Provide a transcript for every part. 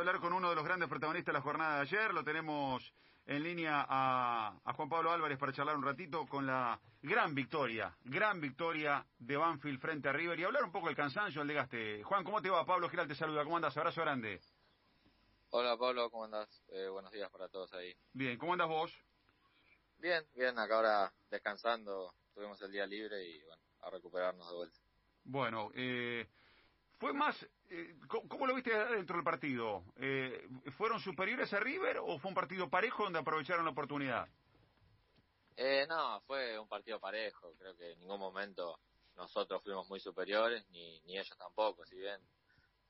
hablar con uno de los grandes protagonistas de la jornada de ayer. Lo tenemos en línea a, a, Juan Pablo Álvarez para charlar un ratito con la gran victoria, gran victoria de Banfield frente a River y hablar un poco del cansancio, el desgaste. Juan, ¿cómo te va? Pablo Giral te saluda. ¿Cómo andas? Abrazo grande. Hola Pablo, ¿cómo andas? Eh, buenos días para todos ahí. Bien, ¿cómo andas vos? Bien, bien, acá ahora descansando. Tuvimos el día libre y bueno, a recuperarnos de vuelta. Bueno, eh, fue más, eh, ¿cómo lo viste dentro del partido? Eh, ¿Fueron superiores a River o fue un partido parejo donde aprovecharon la oportunidad? Eh, no, fue un partido parejo. Creo que en ningún momento nosotros fuimos muy superiores, ni, ni ellos tampoco. Si bien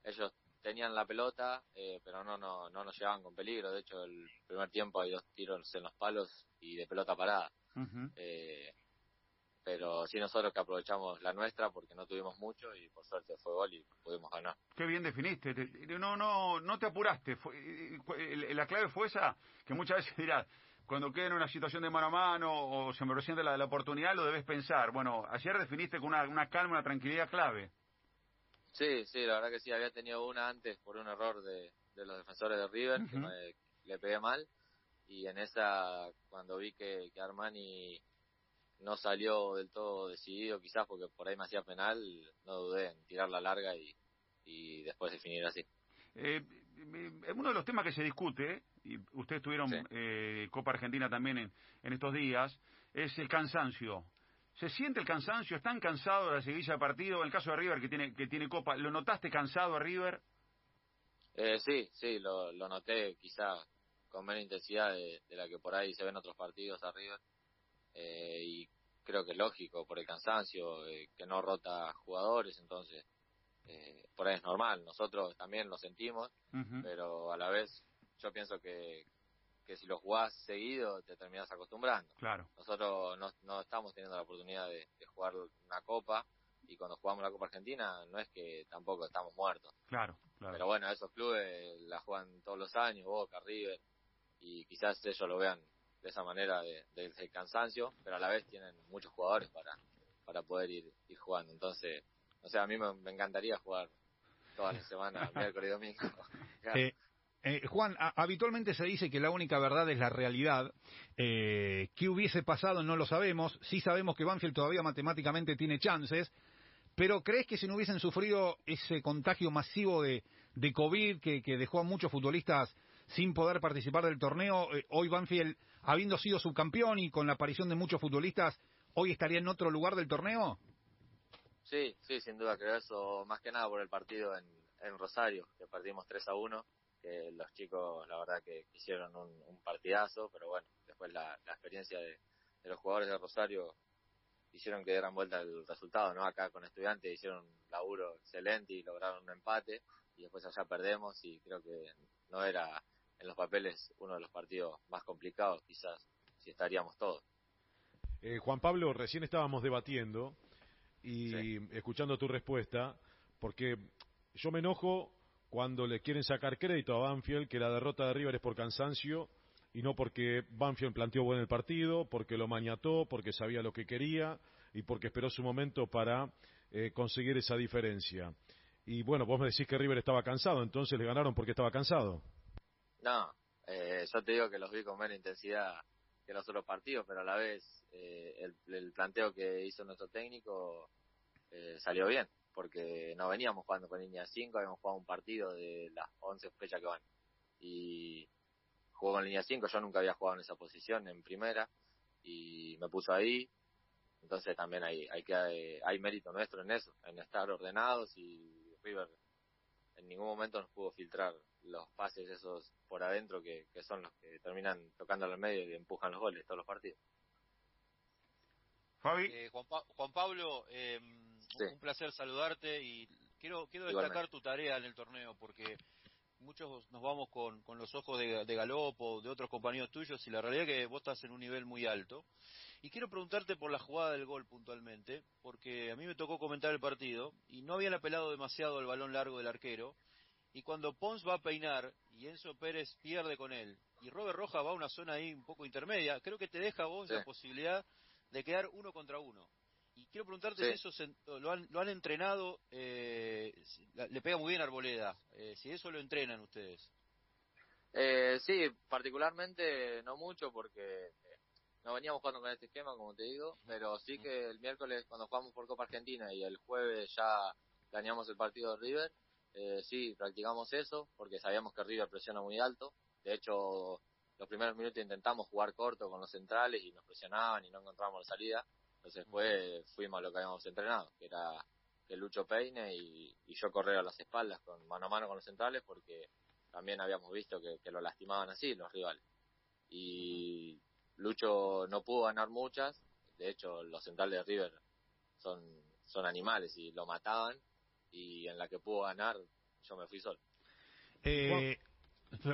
ellos tenían la pelota, eh, pero no, no, no nos llevaban con peligro. De hecho, el primer tiempo hay dos tiros en los palos y de pelota parada. Uh eh, pero sí nosotros que aprovechamos la nuestra porque no tuvimos mucho y por suerte fue gol y pudimos ganar. Qué bien definiste, no no no te apuraste, fue, la clave fue esa, que muchas veces dirás, cuando queda en una situación de mano a mano o se me presenta la, la oportunidad lo debes pensar. Bueno, ayer definiste con una, una calma, una tranquilidad clave. Sí, sí, la verdad que sí, había tenido una antes por un error de, de los defensores de River, uh -huh. que me, le pegué mal, y en esa, cuando vi que, que Armani no salió del todo decidido quizás porque por ahí me hacía penal, no dudé en tirar la larga y, y después definir así. Eh, uno de los temas que se discute, y ustedes tuvieron sí. eh, Copa Argentina también en, en estos días, es el cansancio. ¿Se siente el cansancio? ¿Están cansados de la seguilla de partido? En el caso de River, que tiene, que tiene Copa, ¿lo notaste cansado a River? Eh, sí, sí, lo, lo noté quizá con menos intensidad de, de la que por ahí se ven otros partidos a River eh, y creo que es lógico por el cansancio, eh, que no rota jugadores, entonces eh, por ahí es normal, nosotros también lo sentimos, uh -huh. pero a la vez yo pienso que, que si lo jugás seguido te terminás acostumbrando. Claro. Nosotros no, no estamos teniendo la oportunidad de, de, jugar una copa y cuando jugamos la Copa Argentina no es que tampoco estamos muertos. Claro, claro. Pero bueno, esos clubes la juegan todos los años, Boca, River, y quizás ellos lo vean de esa manera de, de, de, cansancio, pero a la vez tienen muchos jugadores para, para poder ir, ir jugando. Entonces, o sea, a mí me, me encantaría jugar toda la semana, miércoles y domingo. eh, eh, Juan, a, habitualmente se dice que la única verdad es la realidad. Eh, ¿Qué hubiese pasado? No lo sabemos. Sí sabemos que Banfield todavía matemáticamente tiene chances. Pero ¿crees que si no hubiesen sufrido ese contagio masivo de, de COVID que, que dejó a muchos futbolistas sin poder participar del torneo, eh, hoy Banfield, habiendo sido subcampeón y con la aparición de muchos futbolistas, hoy estaría en otro lugar del torneo? Sí, sí, sin duda creo eso, más que nada por el partido en, Rosario, que perdimos 3 a 1, que los chicos la verdad que hicieron un, partidazo, pero bueno, después la, la experiencia de, los jugadores de Rosario hicieron que dieran vuelta el resultado, ¿no? Acá con estudiantes hicieron un laburo excelente y lograron un empate, y después allá perdemos y creo que no era en los papeles uno de los partidos más complicados, quizás, si estaríamos todos. Eh, Juan Pablo, recién estábamos debatiendo y sí. escuchando tu respuesta, porque yo me enojo cuando le quieren sacar crédito a Banfield que la derrota de River es por cansancio y no porque Banfield planteó buen el partido, porque lo maniató, porque sabía lo que quería y porque esperó su momento para eh, conseguir esa diferencia. Y bueno, vos me decís que River estaba cansado, entonces le ganaron porque estaba cansado. No, eh, yo te digo que los vi con menos intensidad que los otros partidos, pero a la vez eh, el, el, planteo que hizo nuestro técnico eh, salió bien, porque no veníamos jugando con línea 5, habíamos jugado un partido de las 11 fechas que van. Y jugó con línea 5, yo nunca había jugado en esa posición en primera, y me puso ahí, entonces también hay, hay, que, hay, hay mérito nuestro en eso, en estar ordenados y River en ningún momento nos pudo filtrar los pases esos por adentro que, que son los que terminan tocando al medio y empujan los goles todos los partidos. Fabi. Eh, Juan, pa Juan, Pablo, eh, sí. un placer saludarte y quiero quiero destacar Igualmente. tu tarea en el torneo porque muchos nos vamos con, con los ojos de, de Galopo, de otros compañeros tuyos y la realidad es que vos estás en un nivel muy alto. Y quiero preguntarte por la jugada del gol puntualmente, porque a mí me tocó comentar el partido y no habían apelado demasiado al balón largo del arquero. Y cuando Pons va a peinar y Enzo Pérez pierde con él y Robert Roja va a una zona ahí un poco intermedia, creo que te deja a vos sí. la posibilidad de quedar uno contra uno. Y quiero preguntarte si eso lo, han, lo han entrenado, eh, le pega muy bien Arboleda, eh, si eso lo entrenan ustedes. Eh, sí, particularmente no mucho porque no veníamos jugando con este esquema, como te digo, pero sí que el miércoles cuando jugamos por Copa Argentina y el jueves ya ganamos el partido de River, eh, sí, practicamos eso porque sabíamos que River presiona muy alto. De hecho, los primeros minutos intentamos jugar corto con los centrales y nos presionaban y no encontrábamos la salida. Entonces después fuimos a lo que habíamos entrenado, que era que Lucho peine y, yo correr a las espaldas con mano a mano con los centrales porque también habíamos visto que, que lo lastimaban así los rivales. Y Lucho no pudo ganar muchas, de hecho los centrales de River son, son animales y lo mataban y en la que pudo ganar yo me fui solo. Eh,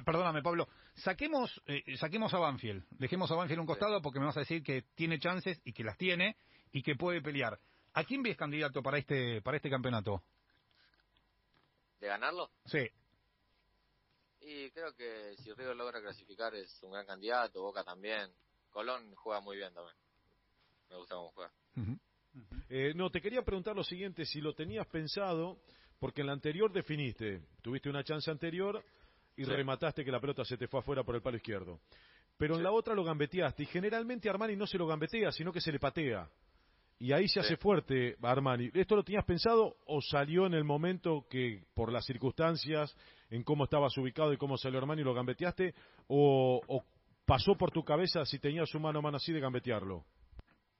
perdóname Pablo, saquemos, eh, saquemos a Banfield, dejemos a Banfield un costado porque me vas a decir que tiene chances y que las tiene y que puede pelear. ¿A quién ves candidato para este, para este campeonato? ¿De ganarlo? Sí. Y creo que si River logra clasificar es un gran candidato, Boca también. Colón juega muy bien también. Me gusta cómo juega. Eh, no, te quería preguntar lo siguiente, si lo tenías pensado, porque en la anterior definiste, tuviste una chance anterior y remataste que la pelota se te fue afuera por el palo izquierdo. Pero en la otra lo gambeteaste, y generalmente Armani no se lo gambetea, sino que se le patea. Y ahí se hace fuerte Armani. ¿Esto lo tenías pensado o salió en el momento que, por las circunstancias, en cómo estabas ubicado y cómo salió Armani, lo gambeteaste? ¿O, o pasó por tu cabeza si tenías un mano a mano así de gambetearlo?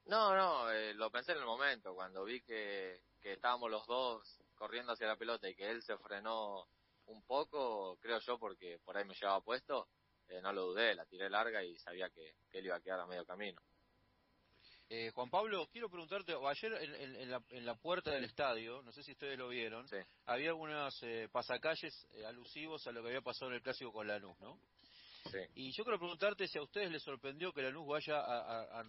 No, no, eh, lo pensé en el momento, cuando vi que, que estábamos los dos corriendo hacia la pelota y que él se frenó un poco, creo yo, porque por ahí me llevaba puesto, eh, no lo dudé, la tiré larga y sabía que, él iba a quedar a medio camino. Eh, Juan Pablo, quiero preguntarte, ayer en, la, en, la, puerta del estadio, no sé si ustedes lo vieron, había algunos pasacalles alusivos a lo que había pasado en el clásico con Lanús, ¿no? Y yo quiero preguntarte si a ustedes les sorprendió que Lanús vaya a,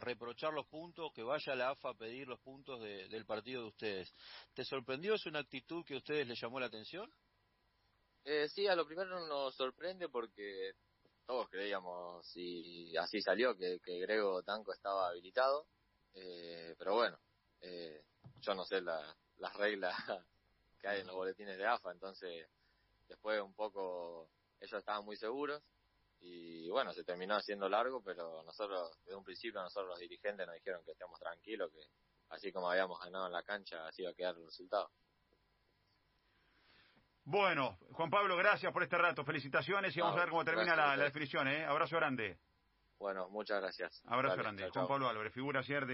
reprochar los puntos, que vaya a la AFA a pedir los puntos del partido de ustedes. ¿Te sorprendió? ¿Es una actitud que a ustedes les llamó la atención? Eh, sí, a lo primero nos sorprende porque todos creíamos, y así salió, que, Grego Tanco estaba habilitado. Eh, pero bueno, eh, yo no sé las reglas que hay en los boletines de AFA, entonces después un poco ellos estaban muy seguros y bueno, se terminó haciendo largo, pero nosotros, desde un principio, nosotros los dirigentes nos dijeron que estemos tranquilos, que así como habíamos ganado en la cancha, así iba a quedar el resultado. Bueno, Juan Pablo, gracias por este rato, felicitaciones y vamos a ver cómo termina la, definición, ¿eh? Abrazo grande. Bueno, muchas gracias. Abrazo grande. Juan Pablo Álvarez, figura ayer de...